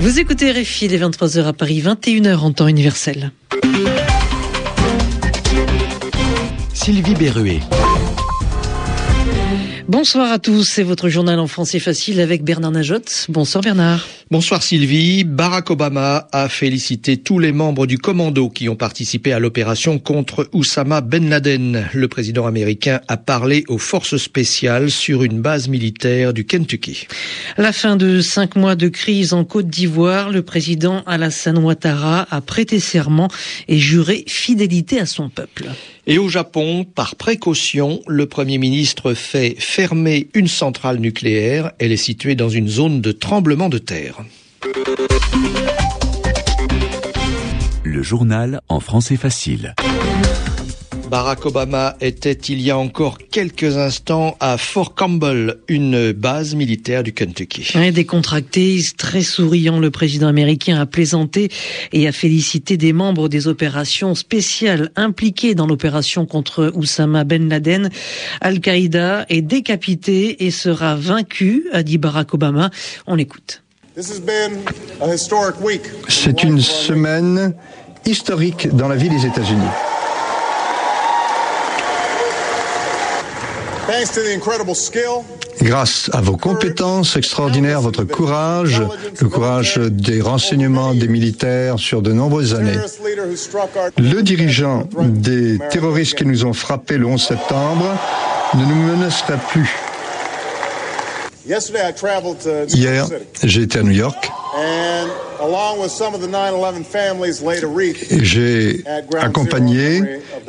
Vous écoutez RFI les 23h à Paris, 21h en temps universel. Sylvie Berruet. Bonsoir à tous, c'est votre journal en français facile avec Bernard Najot. Bonsoir Bernard. Bonsoir Sylvie. Barack Obama a félicité tous les membres du commando qui ont participé à l'opération contre Oussama Ben Laden. Le président américain a parlé aux forces spéciales sur une base militaire du Kentucky. La fin de cinq mois de crise en Côte d'Ivoire, le président Alassane Ouattara a prêté serment et juré fidélité à son peuple. Et au Japon, par précaution, le Premier ministre fait fermer une centrale nucléaire. Elle est située dans une zone de tremblement de terre. Le journal en français facile. Barack Obama était il y a encore quelques instants à Fort Campbell, une base militaire du Kentucky. Ouais, décontracté, très souriant, le président américain a plaisanté et a félicité des membres des opérations spéciales impliqués dans l'opération contre Oussama Ben Laden. Al-Qaïda est décapité et sera vaincu, a dit Barack Obama. On l'écoute. C'est une semaine historique dans la vie des États-Unis. Grâce à vos compétences extraordinaires, votre courage, le courage des renseignements des militaires sur de nombreuses années, le dirigeant des terroristes qui nous ont frappés le 11 septembre ne nous menacera plus. Hier, j'ai été à New York. J'ai accompagné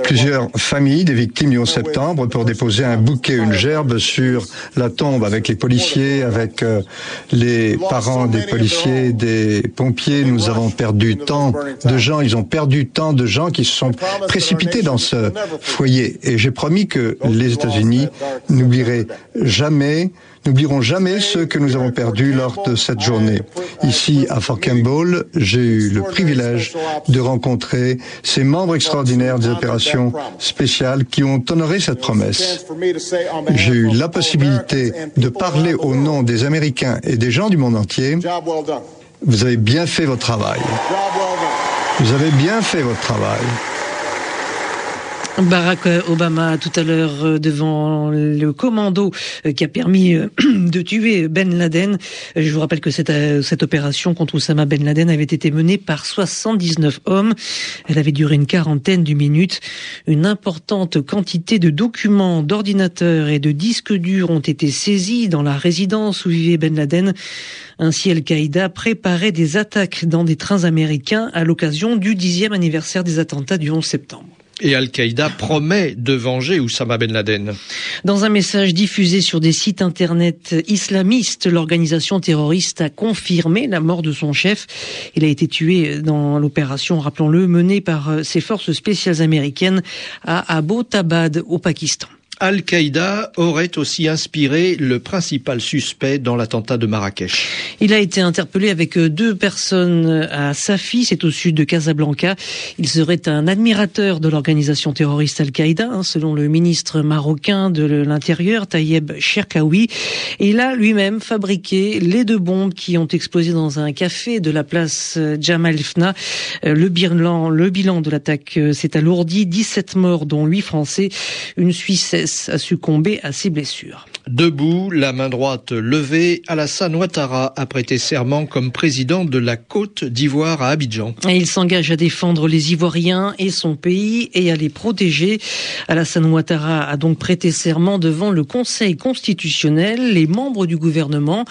plusieurs familles des victimes du 11 septembre pour déposer un bouquet, une gerbe sur la tombe avec les policiers, avec euh, les parents des policiers, des pompiers. Nous avons perdu tant de gens, ils ont perdu tant de gens qui se sont précipités dans ce foyer. Et j'ai promis que les États-Unis n'oublieraient jamais n'oublieront jamais ceux que nous avons perdus lors de cette journée. Ici, à Fort Campbell, j'ai eu le privilège de rencontrer ces membres extraordinaires des opérations spéciales qui ont honoré cette promesse. J'ai eu la possibilité de parler au nom des Américains et des gens du monde entier. Vous avez bien fait votre travail. Vous avez bien fait votre travail. Barack Obama tout à l'heure euh, devant le commando euh, qui a permis euh, de tuer Ben Laden. Je vous rappelle que cette, cette opération contre Osama Ben Laden avait été menée par 79 hommes. Elle avait duré une quarantaine de minutes. Une importante quantité de documents, d'ordinateurs et de disques durs ont été saisis dans la résidence où vivait Ben Laden. Ainsi, Al-Qaïda préparait des attaques dans des trains américains à l'occasion du dixième anniversaire des attentats du 11 septembre. Et Al-Qaïda promet de venger Oussama Ben Laden. Dans un message diffusé sur des sites internet islamistes, l'organisation terroriste a confirmé la mort de son chef. Il a été tué dans l'opération, rappelons-le, menée par ses forces spéciales américaines à Abbottabad au Pakistan. Al-Qaïda aurait aussi inspiré le principal suspect dans l'attentat de Marrakech. Il a été interpellé avec deux personnes à Safi, c'est au sud de Casablanca. Il serait un admirateur de l'organisation terroriste Al-Qaïda, hein, selon le ministre marocain de l'Intérieur, Tayeb Cherkaoui. Et il a lui-même fabriqué les deux bombes qui ont explosé dans un café de la place Jamal Fna. Le bilan, le bilan de l'attaque s'est alourdi, 17 morts dont 8 Français, une A succombé à ses blessures. Debout, la main droite levée, Alassane Ouattara a prêté serment comme président de la Côte d'Ivoire à Abidjan. Et il s'engage à défendre les Ivoiriens et son pays et à les protéger. Alassane Ouattara a donc prêté serment devant le Conseil constitutionnel, les membres du gouvernement,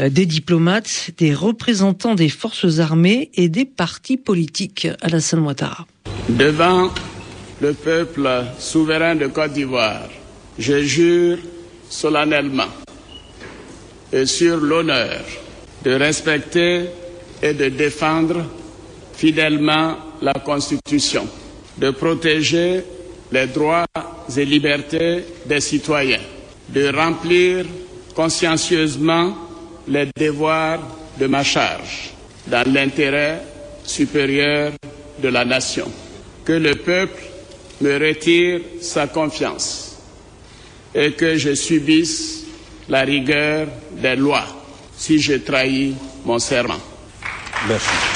euh, des diplomates, des représentants des forces armées et des partis politiques. Alassane Ouattara. Devant le peuple souverain de Côte d'Ivoire, je jure solennellement et sur l'honneur de respecter et de défendre fidèlement la Constitution, de protéger les droits et libertés des citoyens, de remplir consciencieusement les devoirs de ma charge dans l'intérêt supérieur de la nation. Que le peuple me retire sa confiance et que je subisse la rigueur des lois si je trahis mon serment. Merci.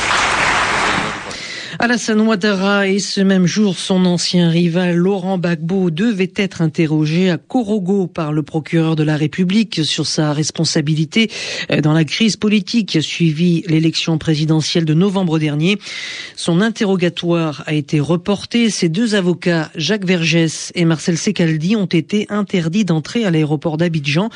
Alassane Ouattara et ce même jour, son ancien rival Laurent Gbagbo devait être interrogé à Korogo par le procureur de la République sur sa responsabilité euh, dans la crise politique qui a suivi l'élection présidentielle de novembre dernier. Son interrogatoire a été reporté. Ses deux avocats, Jacques Vergès et Marcel Secaldi, ont été interdits d'entrer à l'aéroport d'Abidjan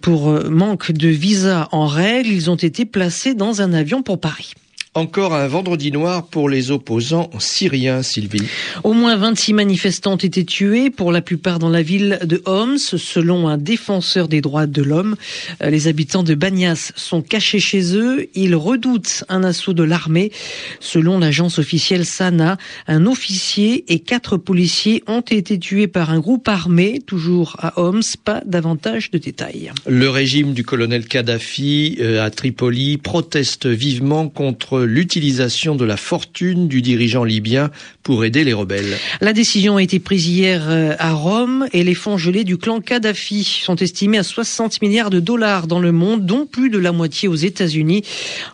pour euh, manque de visa en règle. Ils ont été placés dans un avion pour Paris. Encore un vendredi noir pour les opposants syriens, Sylvie. Au moins 26 manifestants ont été tués, pour la plupart dans la ville de Homs, selon un défenseur des droits de l'homme. Euh, les habitants de Banias sont cachés chez eux. Ils redoutent un assaut de l'armée. Selon l'agence officielle Sana, un officier et quatre policiers ont été tués par un groupe armé, toujours à Homs. Pas davantage de détails. Le régime du colonel Kadhafi euh, à Tripoli proteste vivement contre l'utilisation de la fortune du dirigeant libyen pour aider les rebelles. La décision a été prise hier euh, à Rome et les fonds gelés du clan Kadhafi sont estimés à 60 milliards de dollars dans le monde, dont plus de la moitié aux États-Unis.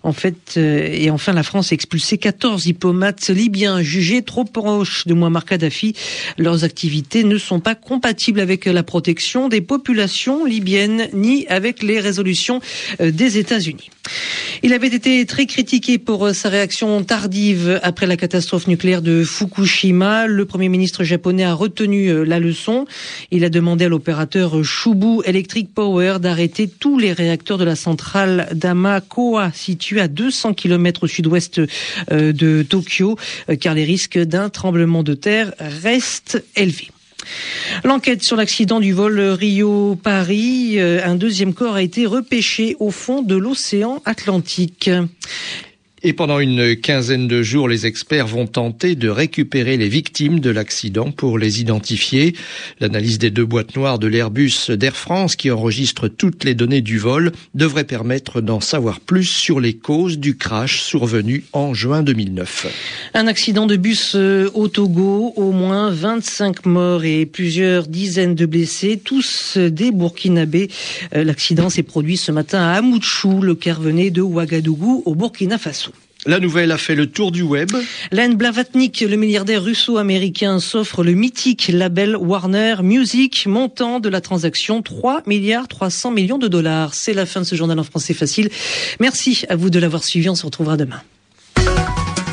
En fait, euh, et enfin, la France a expulsé 14 diplomates libyens jugés trop proches de Muammar Kadhafi. Leurs activités ne sont pas compatibles avec la protection des populations libyennes ni avec les résolutions euh, des États-Unis. Il avait été très critiqué pour sa réaction tardive après la catastrophe nucléaire de Fukushima. Le Premier ministre japonais a retenu euh, la leçon. Il a demandé à l'opérateur Chubu Electric Power d'arrêter tous les réacteurs de la centrale d'Amakoa, située à 200 km au sud-ouest euh, de Tokyo, euh, car les risques d'un tremblement de terre restent élevés. L'enquête sur l'accident du vol Rio-Paris, un deuxième corps a été repêché au fond de l'océan Atlantique. Et pendant une quinzaine de jours, les experts vont tenter de récupérer les victimes de l'accident pour les identifier. L'analyse des deux boîtes noires de l'Airbus d'Air France qui enregistre toutes les données du vol devrait permettre d'en savoir plus sur les causes du crash survenu en juin 2009. Un accident de bus euh, au Togo, au moins 25 morts et plusieurs dizaines de blessés, tous des Burkinabés. Euh, l'accident s'est produit ce matin à Amouchou, le car venait de Ouagadougou au Burkina Faso. La nouvelle a fait le tour du web. Len Blavatnik, le milliardaire russo-américain, s'offre le mythique label Warner Music, montant de la transaction 3 milliards 300 millions de dollars. C'est la fin de ce journal en français facile. Merci à vous de l'avoir suivi. On se retrouvera demain.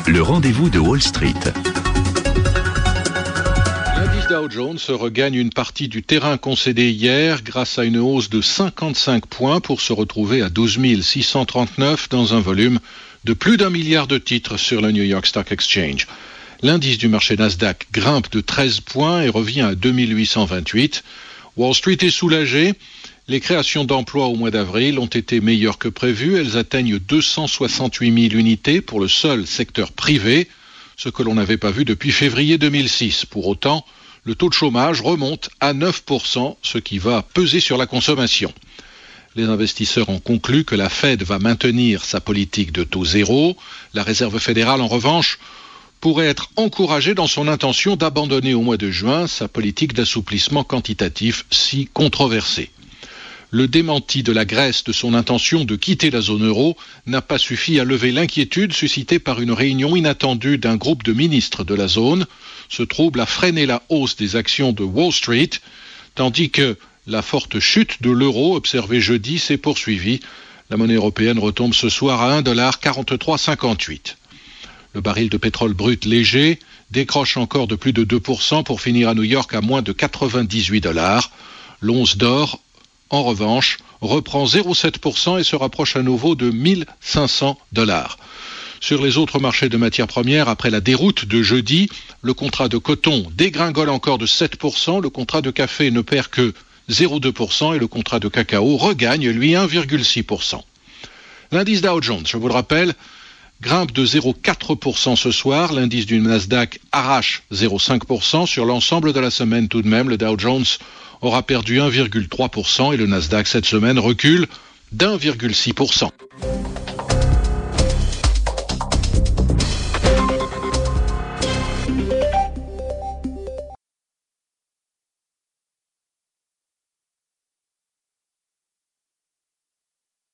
Le rendez-vous de Wall Street. L'indice Dow Jones regagne une partie du terrain concédé hier grâce à une hausse de 55 points pour se retrouver à 12 639 dans un volume de plus d'un milliard de titres sur le New York Stock Exchange. L'indice du marché Nasdaq grimpe de 13 points et revient à 2828. Wall Street est soulagé. Les créations d'emplois au mois d'avril ont été meilleures que prévues. Elles atteignent 268 000 unités pour le seul secteur privé, ce que l'on n'avait pas vu depuis février 2006. Pour autant, le taux de chômage remonte à 9%, ce qui va peser sur la consommation. Les investisseurs ont conclu que la Fed va maintenir sa politique de taux zéro. La Réserve fédérale, en revanche, pourrait être encouragée dans son intention d'abandonner au mois de juin sa politique d'assouplissement quantitatif si controversée. Le démenti de la Grèce de son intention de quitter la zone euro n'a pas suffi à lever l'inquiétude suscitée par une réunion inattendue d'un groupe de ministres de la zone. Ce trouble a freiné la hausse des actions de Wall Street, tandis que la forte chute de l'euro observée jeudi s'est poursuivie. La monnaie européenne retombe ce soir à 1,4358. Le baril de pétrole brut léger décroche encore de plus de 2% pour finir à New York à moins de 98 dollars. L'once d'or, en revanche, reprend 0,7% et se rapproche à nouveau de 1500 dollars. Sur les autres marchés de matières premières, après la déroute de jeudi, le contrat de coton dégringole encore de 7%, le contrat de café ne perd que 0,2% et le contrat de cacao regagne, lui, 1,6%. L'indice Dow Jones, je vous le rappelle, grimpe de 0,4% ce soir. L'indice du Nasdaq arrache 0,5%. Sur l'ensemble de la semaine tout de même, le Dow Jones aura perdu 1,3% et le Nasdaq cette semaine recule d'1,6%.